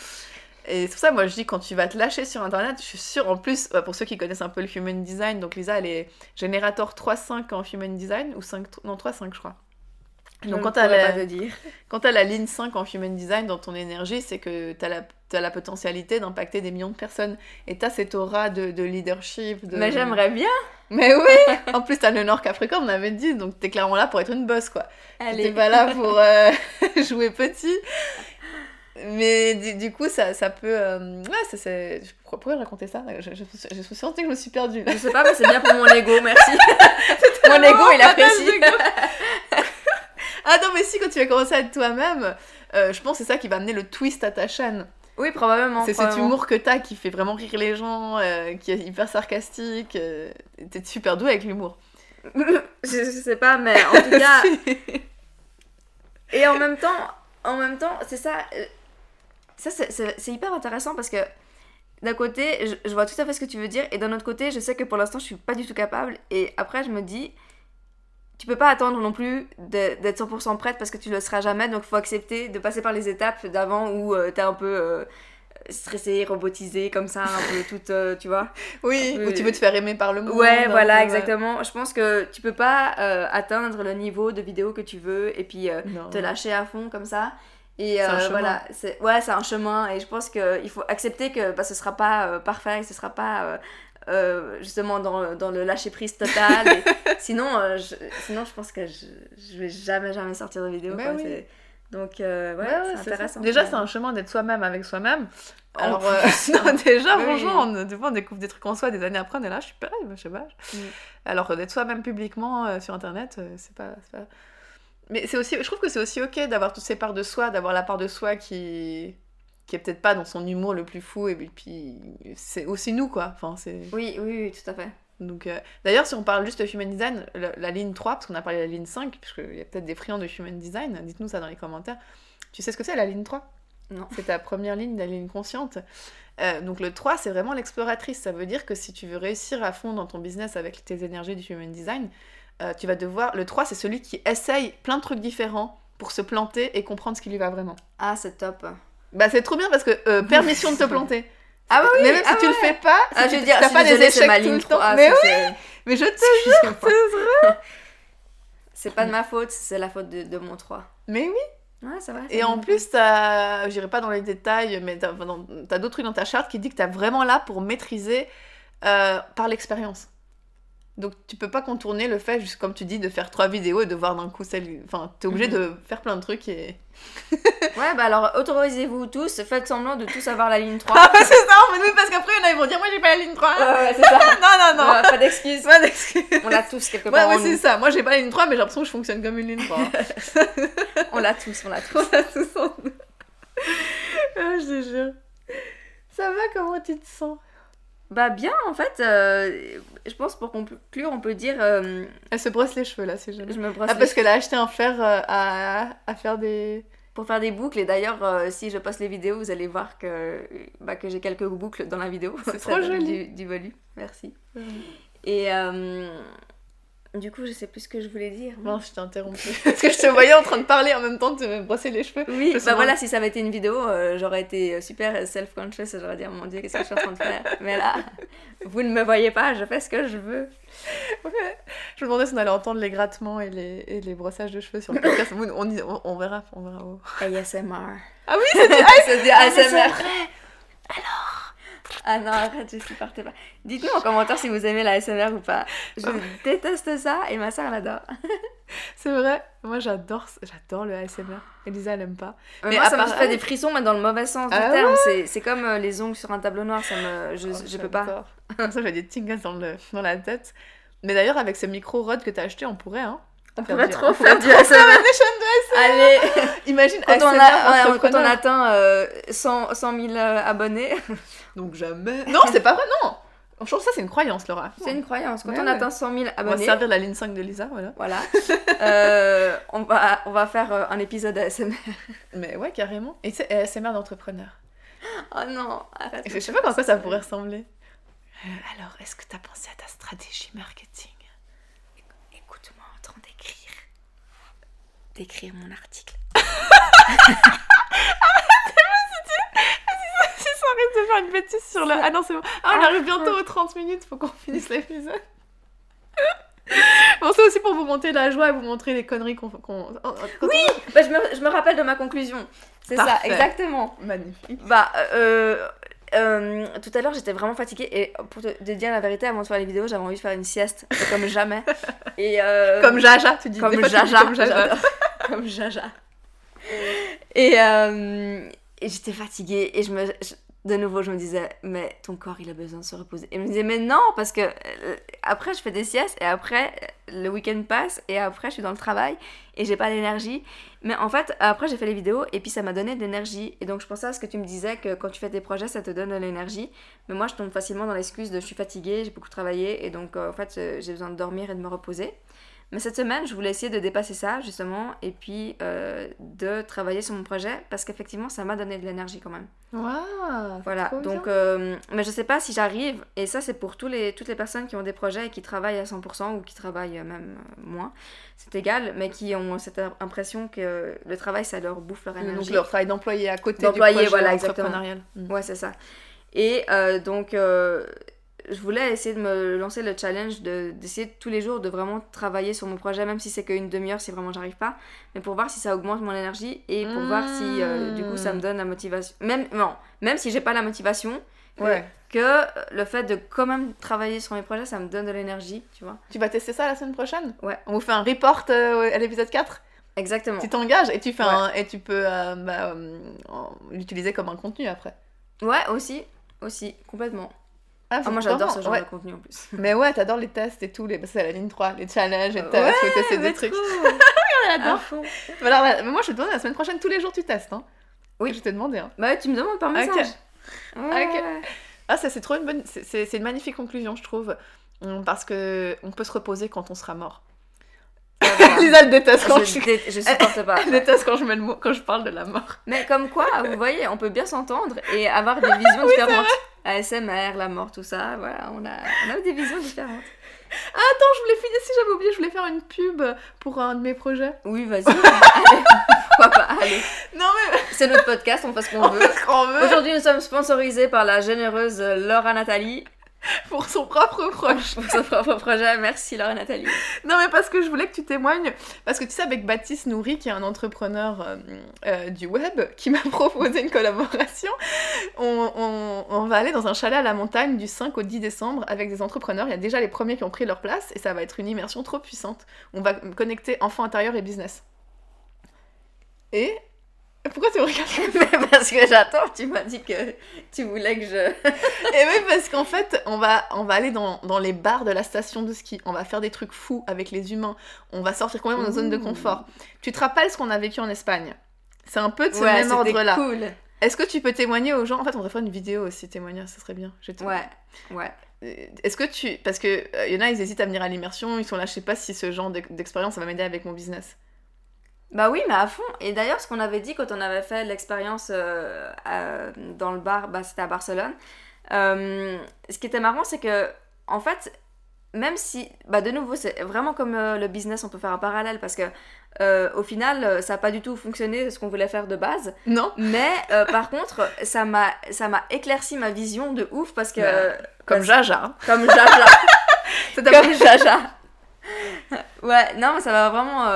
Et c'est pour ça, moi, je dis, quand tu vas te lâcher sur Internet, je suis sûre, en plus, euh, pour ceux qui connaissent un peu le Human Design, donc Lisa, elle est générateur 3-5 en Human Design, ou 5, non, 3-5, je crois. Je Donc quand tu as, *laughs* la, ligne 5 en Human Design dans ton énergie, c'est que tu as la, potentialité d'impacter des millions de personnes. Et tu as cette aura de, de leadership. De... Mais j'aimerais bien. Mais oui *laughs* En plus, t'as le Nord Capricorne, on avait dit, donc t'es clairement là pour être une boss, quoi. Allez. pas là *laughs* pour euh, jouer petit. Mais du, du coup, ça, ça peut... euh, Ouais, ça, c'est... je- Pourquoi, pourquoi raconter ça? Je, je, je, je suis sentie que je me suis perdue. Je sais pas, mais c'est bien pour mon ego, merci. mon ego, il apprécie. Ah non, mais si, quand tu vas commencer à être toi-même, euh, je pense que c'est ça qui va amener le twist à ta chaîne. Oui, probablement. C'est cet humour que t'as qui fait vraiment rire les gens, euh, qui est hyper sarcastique. euh, T'es super doué avec l'humour. *laughs* je, je sais pas, mais en tout cas. *laughs* Et en même temps, en même temps, c'est ça. euh, Ça, c'est hyper intéressant parce que d'un côté, je, je vois tout à fait ce que tu veux dire, et d'un autre côté, je sais que pour l'instant, je suis pas du tout capable. Et après, je me dis, tu peux pas attendre non plus d'être 100% prête parce que tu le seras jamais, donc faut accepter de passer par les étapes d'avant où euh, t'es un peu euh, stressé, robotisé, comme ça, un peu toute, euh, tu vois. oui, ou tu veux te faire aimer par le monde. Ouais, voilà, peu, exactement. Je pense que tu peux pas euh, atteindre le niveau de vidéo que tu veux et puis euh, te lâcher à fond comme ça. Et un voilà, c'est ouais, c'est un chemin et je pense qu'il faut accepter que bah, ce sera pas parfait, ce sera pas euh, justement dans, dans le lâcher prise total. et *laughs* sinon, euh, je, sinon, je pense que je, je vais jamais, jamais sortir de vidéo. Mais quoi, oui. c'est- Donc, euh, ouais, c'est intéressant. Déjà, c'est un chemin d'être soi-même avec soi-même. Alors, non, *laughs* *laughs* déjà, Oui. franchement, on, des fois, on découvre des trucs en soi des années après, on est là, je suis pareil, je sais pas. Mm. Alors, d'être soi-même publiquement sur Internet, c'est pas, pas- Mais c'est aussi, je trouve que c'est aussi ok d'avoir toutes ces parts de soi, d'avoir la part de soi qui qui est peut-être pas dans son humour le plus fou, et puis c'est aussi nous, quoi. Enfin, c'est... Oui, oui, oui, tout à fait. Donc, euh, D'ailleurs, si on parle juste de Human Design, la, la ligne 3, parce qu'on a parlé de la ligne 5, puisqu'il y a peut-être des friands de Human Design, dites-nous ça dans les commentaires. Tu sais ce que c'est la ligne 3 Non. C'est ta première ligne la ligne consciente. Euh, donc le 3, c'est vraiment l'exploratrice. Ça veut dire que si tu veux réussir à fond dans ton business avec tes énergies du Human Design, euh, tu vas devoir... Le 3, c'est celui qui essaye plein de trucs différents pour se planter et comprendre ce qui lui va vraiment. Ah, c'est top. Bah c'est trop bien parce que euh, permission de te planter. *laughs* Ah oui, mais même ah si tu le fais pas, si Ah, tu je veux si dire, t'as je pas des c'est échecs ma tout ligne le temps. 3. mais oui, c'est- mais je te Excusez-moi. *laughs* C'est pas de ma faute, c'est la faute de, de mon 3. Mais oui. Ouais, va. Et en plus, j'irai pas dans les détails, mais t'as, t'as d'autres trucs dans ta charte qui dit que t'as vraiment là pour maîtriser euh, par l'expérience. Donc tu peux pas contourner le fait, juste comme tu dis, de faire trois vidéos et de voir d'un coup celle. Enfin, t'es obligé Mhm. de faire plein de trucs et. *laughs* Ouais, bah alors autorisez-vous tous, faites semblant de tous avoir la ligne 3. Ah, bah c'est ça, mais oui, parce qu'après, il y en a, ils vont dire, moi j'ai pas la ligne 3. Ouais, ouais, c'est ça. *laughs* non, non, non. Ouais, pas d'excuses. Pas d'excuse. On l'a tous quelque Ouais, part. ouais, en c'est ça. Moi j'ai pas la ligne 3, mais j'ai l'impression que je fonctionne comme une ligne 3. *laughs* On l'a tous, on l'a tous. On a tous en nous. Ah, je te jure. Ça va, comment tu te sens? Bah bien, en fait, euh, je pense pour conclure, on peut dire, euh, Elle se brosse les cheveux là, c'est jamais. je me brosse Ah, parce qu'elle a acheté un fer euh, à, à faire des. pour faire des boucles. Et d'ailleurs, si je poste les vidéos, vous allez voir que, bah, que j'ai quelques boucles dans la vidéo. C'est *laughs* trop joli. Du, du volume, merci. Et du coup, je sais plus ce que je voulais dire. Non, je t'ai interrompu. *laughs* Parce que je te voyais en train de parler en même temps de me brosser les cheveux. Oui, bah voilà, si ça avait été une vidéo, euh, j'aurais été super self-conscious j'aurais dit, oh mon dieu, qu'est-ce que je suis en train de faire? *laughs* Mais là, vous ne me voyez pas, je fais ce que je veux. Je me demandais si on allait entendre les grattements et les, et les brossages de cheveux sur le podcast. on, on, on- verra, on verra. oh. *laughs* ASMR. Ah oui. C'est du Ah, c'est ASMR. vrai. Ah non, arrête, je supporte pas. Dites-nous en commentaire si vous aimez la ASMR ou pas. Je déteste ça et ma soeur l'adore. *laughs* C'est vrai. Moi, j'adore, j'adore le ASMR. Elisa, elle aime pas. Mais Mais moi, ça me fait des frissons, mais dans le mauvais sens du Ah terme. C'est- C'est comme euh, les ongles sur un tableau noir, ça me... je, Oh, je peux pas. *laughs* ça, j'ai des tingles dans, le, dans la tête. Mais d'ailleurs, avec ce micro Rode que t'as acheté, on pourrait, hein. On pourrait du- trop on faire du ASMR. Allez, *laughs* Imagine quand on, a, ouais, quand on atteint euh, 100, 100 000 euh, abonnés, *laughs* Donc jamais. Non, c'est pas vrai, non. Je trouve que ça, c'est une croyance, Laura. c'est une croyance. Quand Ouais, on ouais. atteint 100 000 On va se abonnés, servir de la ligne 5 de Lisa, voilà. voilà, euh, on, va, on va faire euh, un épisode ASMR. *laughs* Mais ouais, carrément. Et c'est ASMR d'entrepreneur. Oh non, arrête. Je sais pas à quoi ça pourrait ressembler. Euh, alors, est-ce que t'as pensé à ta stratégie marketing Écoute-moi en train d'écrire. D'écrire mon article. *laughs* Son de faire une bêtise sur le. Ah non, c'est bon. Ah, on arrive bientôt aux 30 minutes, faut qu'on finisse l'épisode. Bon, c'est aussi pour vous monter la joie et vous montrer les conneries qu'on. oh, quand Oui, bah, je, me, je me rappelle de ma conclusion. C'est ça, exactement. Magnifique. Bah, euh, euh, tout à l'heure, j'étais vraiment fatiguée et pour te, te dire la vérité, avant de faire les vidéos, j'avais envie de faire une sieste, comme jamais. *laughs* Et euh, Comme Jaja, tu dis. comme Jaja, Comme Jaja. *laughs* comme Jaja. Et, euh, et j'étais fatiguée et je me, je- de nouveau, je me disais, mais ton corps, il a besoin de se reposer. Et je me disais, mais non, parce que euh, après, je fais des siestes et après, euh, le week-end passe et après, je suis dans le travail et j'ai pas l'énergie. Mais en fait, après, j'ai fait les vidéos et puis ça m'a donné de l'énergie. Et donc, je pensais à ce que tu me disais que quand tu fais tes projets, ça te donne de l'énergie. Mais moi, je tombe facilement dans l'excuse de je suis fatiguée, j'ai beaucoup travaillé et donc, euh, en fait, j'ai besoin de dormir et de me reposer. Mais cette semaine, je voulais essayer de dépasser ça, justement, et puis euh, de travailler sur mon projet, parce qu'effectivement, ça m'a donné de l'énergie quand même. Waouh. Voilà, donc, euh, mais je sais pas si j'arrive, et ça, c'est pour tous les, toutes les personnes qui ont des projets et qui travaillent à 100% ou qui travaillent euh, même moins, c'est égal, mais qui ont cette impression que le travail, ça leur bouffe leur Donc, énergie. leur travail d'employé à côté D'employé, du projet voilà, entrepreneurial. Mm. Ouais, c'est ça. Et euh, donc, euh, je voulais essayer de me lancer le challenge de- d'essayer tous les jours de vraiment travailler sur mon projet, même si c'est qu'une demi-heure, si vraiment j'arrive pas, mais pour voir si ça augmente mon énergie et pour voir si euh, du coup ça me donne la motivation. Même, non, même si j'ai pas la motivation, que, Ouais. que le fait de quand même travailler sur mes projets, ça me donne de l'énergie, tu vois. Tu vas tester ça la semaine prochaine? Ouais. On vous fait un report euh, à l'épisode 4 Exactement. Tu t'engages et tu fais Ouais. un, et tu peux euh, bah, euh, l'utiliser comme un contenu après. Ouais, aussi, aussi, complètement. Ah, Ah, c'est moi j'adore ce genre Ouais. de contenu en plus. *laughs* Mais ouais, t'adores les tests et tout, les... bah, c'est la ligne 3, les challenges, les tests, Ouais, où t'essaies des trucs. trop. *laughs* Elle adore. À fond. Mais alors, moi je te demander la semaine prochaine, tous les jours tu testes. Hein. Oui. Je t'ai demandé. Hein. Bah ouais, tu me demandes par message. Ouais. Ok. Ah, ça c'est trop une bonne. c'est- une magnifique conclusion, je trouve. Parce que on peut se reposer quand on sera mort. *laughs* Lisa elle déteste quand je, je, je supporte pas. *laughs* elle déteste quand je mets le mot, quand je parle de la mort. Mais comme quoi, *laughs* vous voyez, on peut bien s'entendre et avoir des visions différentes. ASMR, la mort, tout ça, voilà, on a, on a des visions différentes. Attends, je voulais finir si j'avais oublié, je voulais faire une pub pour un de mes projets. Oui, vas-y. Pourquoi pas, allez. Non mais C'est notre podcast, on fait ce qu'on on veut. fait ce qu'on veut Aujourd'hui, nous sommes sponsorisés par la généreuse Laura Nathalie *laughs* pour son propre proche. pour son propre projet. Merci Laura Nathalie. Non mais parce que je voulais que tu témoignes, parce que tu sais avec Baptiste Nourri qui est un entrepreneur euh, euh, du web qui m'a *laughs* proposé une collaboration, on, on- on va aller dans un chalet à la montagne du 5 au 10 décembre avec des entrepreneurs, il y a déjà les premiers qui ont pris leur place et ça va être une immersion trop puissante. On va connecter enfant intérieur et business. Et... Pourquoi tu me regardes *laughs* parce que j'attends, tu m'as dit que tu voulais que je. *laughs* Et oui, parce qu'en fait, on va, on va aller dans, dans les bars de la station de ski. On va faire des trucs fous avec les humains. On va sortir quand même de nos zones de confort. Tu te rappelles ce qu'on a vécu en Espagne? C'est un peu de ce Ouais, même ordre-là. cool. Est-ce que tu peux témoigner aux gens? En fait, on devrait faire une vidéo aussi, témoignage, ça serait bien. Je te- Ouais, ouais. Euh, Est-ce que tu... Parce que euh, y en a, ils hésitent à venir à l'immersion. Ils sont là, je sais pas si ce genre d'ex- d'expérience, ça va m'aider avec mon business. Bah oui, mais à fond. Et d'ailleurs, ce qu'on avait dit quand on avait fait l'expérience euh, à- dans le bar, bah, c'était à Barcelone. euh, ce qui était marrant, c'est que, en fait, même si, bah de nouveau, c'est vraiment comme euh, le business, on peut faire un parallèle parce que, euh, au final, ça n'a pas du tout fonctionné ce qu'on voulait faire de base. Non Mais euh, par contre, ça m'a, ça m'a éclairci ma vision de ouf parce que, Bah, Comme parce- Jaja. hein. comme Jaja. *laughs* Ça t'a Comme Jaja. Ouais, non, mais ça va vraiment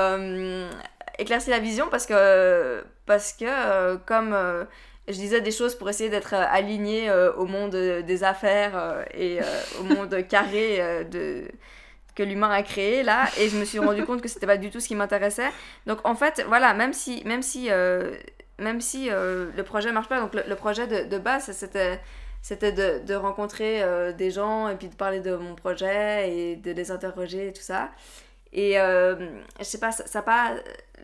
éclaircir la vision parce que, parce que euh, comme euh, je disais des choses pour essayer d'être euh, alignée euh, au monde des affaires et au monde *laughs* carré que l'humain a créé là et je me suis rendu compte que c'était pas du tout ce qui m'intéressait donc en fait voilà même si même si même si le projet marche pas donc le, projet de, base c'était c'était de, rencontrer des gens et puis de parler de mon projet et de les interroger et tout ça. Et je sais pas, ça, ça pas,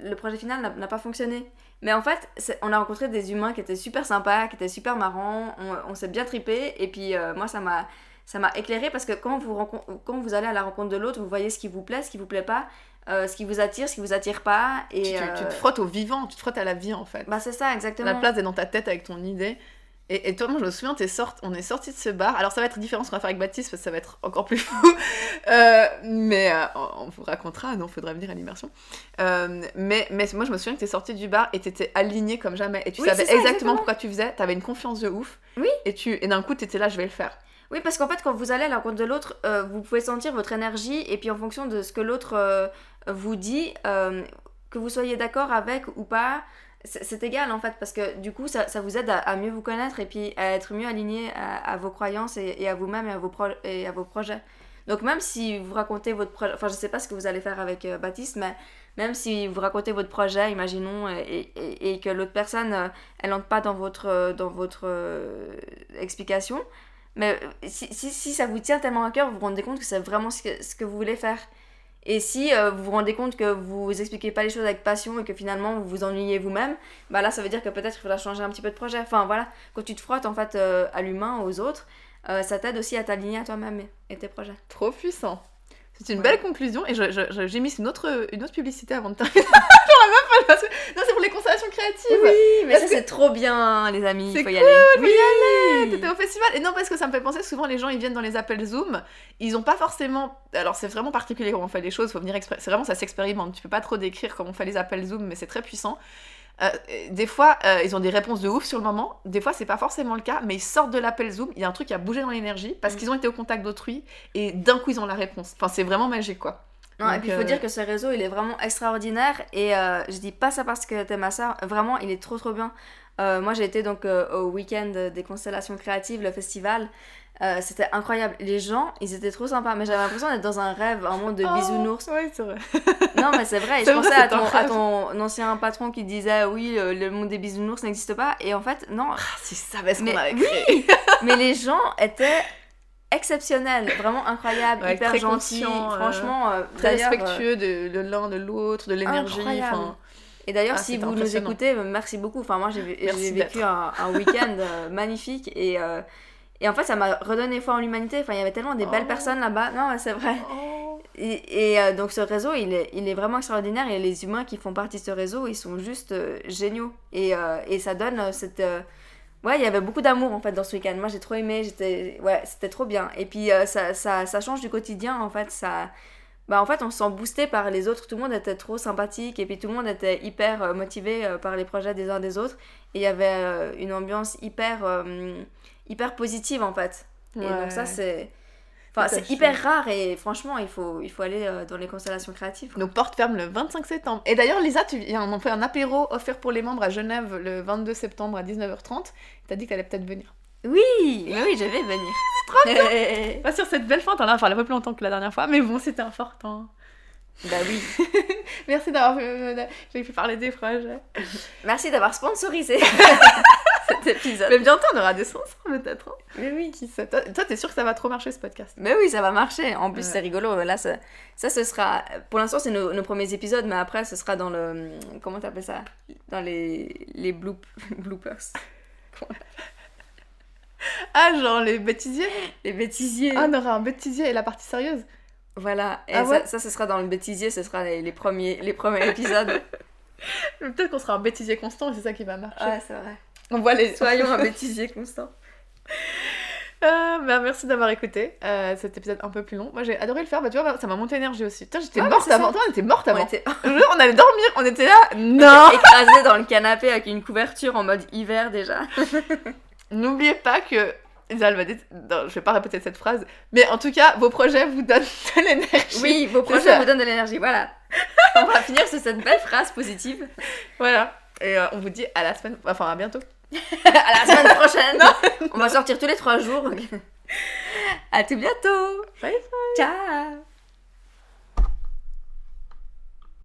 le projet final n'a- pas fonctionné. Mais en fait, on a rencontré des humains qui étaient super sympas, qui étaient super marrants, on, on s'est bien tripé et puis euh, moi ça m'a ça m'a éclairé parce que quand vous, quand vous allez à la rencontre de l'autre, vous voyez ce qui vous plaît, ce qui vous plaît pas, euh, ce qui vous attire, ce qui vous attire pas. Et, Tu, tu- tu euh, te frottes au vivant, tu te frottes à la vie en fait. Bah c'est ça, exactement. la place d'être dans ta tête avec ton idée. Et, et toi, moi, je me souviens, t'es sorti, on est sorti de ce bar. Alors, ça va être différent ce qu'on va faire avec Baptiste, parce que ça va être encore plus *laughs* fou. Euh, mais euh, on, vous racontera, non, faudra venir à l'immersion. Euh, mais, mais moi, je me souviens que t'es sorti du bar et t'étais aligné comme jamais. Et tu Oui, savais ça, exactement, exactement. pourquoi tu faisais. T'avais une confiance de ouf. Oui. Et, tu, et d'un coup, t'étais là, je vais le faire. Oui, parce qu'en fait, quand vous allez à la rencontre de l'autre, vous pouvez sentir votre énergie et puis en fonction de ce que l'autre vous dit, que vous soyez d'accord avec ou pas, c'est égal en fait, parce que du coup, ça, ça vous aide à, mieux vous connaître et puis à être mieux aligné à, vos croyances et, à vous-même et, à vos et à vos projets. Donc même si vous racontez votre projet, enfin je sais pas ce que vous allez faire avec euh, Baptiste, mais même si vous racontez votre projet, imaginons, et, et- que l'autre personne, euh, elle n'entre pas dans votre, euh, dans votre explication, mais si, si, si ça vous tient tellement à cœur, vous vous rendez compte que c'est vraiment ce que, ce que vous voulez faire. Et si euh, vous vous rendez compte que vous expliquez pas les choses avec passion et que finalement vous vous ennuyez vous-même, bah là ça veut dire que peut-être il faudra changer un petit peu de projet. Enfin voilà, quand tu te frottes en fait euh, à l'humain, aux autres, euh, ça t'aide aussi à t'aligner à toi-même et- et tes projets. Trop puissant. C'est une Ouais. belle conclusion. Et j'ai mis une autre, une autre publicité avant de terminer. Genre la meuf, Non, c'est pour les constellations créatives. Oui, mais Parce ça que- c'est trop bien les amis, il faut y aller. faut y aller. T'étais au festival Et non, parce que ça me fait penser, souvent les gens ils viennent dans les appels Zoom, ils ont pas forcément. Alors c'est vraiment particulier comment on fait les choses, faut venir C'est vraiment ça s'expérimente. Tu peux pas trop décrire comment on fait les appels Zoom, mais c'est très puissant. Euh, des fois, euh, ils ont des réponses de ouf sur le moment. Des fois, c'est pas forcément le cas, mais ils sortent de l'appel Zoom. Il y a un truc qui a bougé dans l'énergie parce Mm. qu'ils ont été au contact d'autrui et d'un coup, ils ont la réponse. Enfin, c'est vraiment magique, quoi. Non, Donc, et puis il faut euh, dire que ce réseau, il est vraiment extraordinaire. Et euh, je dis pas ça parce que t'es ma soeur. Vraiment, il est trop trop bien. Euh, moi, j'ai été donc euh, au week-end des constellations créatives, le festival. Euh, C'était incroyable. Les gens, ils étaient trop sympas. Mais j'avais l'impression d'être dans un rêve, un monde de bisounours. Oh, ouais, c'est vrai. *laughs* Non, mais c'est vrai. Et je pensais à ton, à rêve. ton ancien patron qui disait oui, le, monde des bisounours n'existe pas. Et en fait, non. Ah, si ça savait ce qu'on avait oui, *laughs* mais les gens étaient exceptionnels, vraiment incroyables, Ouais, hyper très gentils. euh, Franchement, euh, Très respectueux de, l'un, de l'autre, de l'énergie. Et d'ailleurs, Ah, si vous nous écoutez, merci beaucoup. Enfin, moi, j'ai vécu un, un week-end magnifique et, euh, et en fait, ça m'a redonné foi en l'humanité. Enfin, il y avait tellement des belles Oh. personnes là-bas. Non, c'est vrai. Oh. Et, et, euh, donc, ce réseau, il est, il est vraiment extraordinaire et les humains qui font partie de ce réseau, ils sont juste euh, géniaux. Et, euh, et ça donne cette. Ouais, il y avait beaucoup d'amour en fait dans ce week-end. Moi, j'ai trop aimé. J'étais, ouais, c'était trop bien. Et puis ça, ça, ça change du quotidien en fait. Ça, bah en fait, on se sent boosté par les autres. Tout le monde était trop sympathique et puis tout le monde était hyper motivé par les projets des uns des autres. Et il y avait une ambiance hyper, hyper positive en fait. Et donc ça c'est, enfin c'est hyper rare et franchement il faut, il faut aller euh, dans les constellations créatives. quoi. Nos portes ferment le 25 septembre. Et d'ailleurs, Lisa, tu viens, on fait un apéro offert pour les membres à Genève le 22 septembre à 19h30. T'as dit qu'elle allait peut-être venir. Oui, mais oui, je vais venir. *laughs* trop bien. *laughs* Pas sur cette belle fin, t'en as un peu plus longtemps que la dernière fois, mais bon, c'était important. bah oui. *laughs* Merci d'avoir j'ai pu parler des projets. Merci d'avoir sponsorisé cet épisode. Mais bientôt, on aura des sponsors peut-être. hein. Mais oui. Qui sait Toi, t'es sûr que ça va trop marcher ce podcast? Mais oui, ça va marcher. En plus, Ouais. c'est rigolo. Là, ça, ça, ce sera. Pour l'instant, c'est nos, nos premiers épisodes, mais après, ce sera dans le. Comment t'appelles ça? Dans les, les bloop- *laughs* bloopers. *laughs* Ah, genre les bêtisiers? Les bêtisiers. Ah, on aura un bêtisier et la partie sérieuse. Voilà. Et Ah ça, ouais? ça, ce sera dans le bêtisier. Ce sera les, les premiers, les premiers *laughs* épisodes. Peut-être qu'on sera un bêtisier constant et c'est ça qui va marcher. ouais, c'est vrai. On voit les. Soyons un *laughs* bêtisier constant. Euh, bah, merci d'avoir écouté euh, cet épisode un peu plus long. Moi j'ai adoré le faire, bah tu vois, ça m'a monté l'énergie aussi. Putain, j'étais morte c'est avant. Toi, on était morte On avant. était Je jure, on allait dormir, on était là. *laughs* Non écrasés dans le canapé avec une couverture en mode hiver déjà. *laughs* N'oubliez pas que. Lisa, elle va dire- non, je vais pas répéter cette phrase, mais en tout cas, vos projets vous donnent de l'énergie. Oui, vos projets vous donnent de l'énergie. Voilà. On va finir sur cette belle phrase positive. Voilà. Et euh, on vous dit à la semaine. Enfin, à bientôt. À la semaine prochaine. *laughs* On va sortir tous les trois jours. À tout bientôt. Bye Ciao.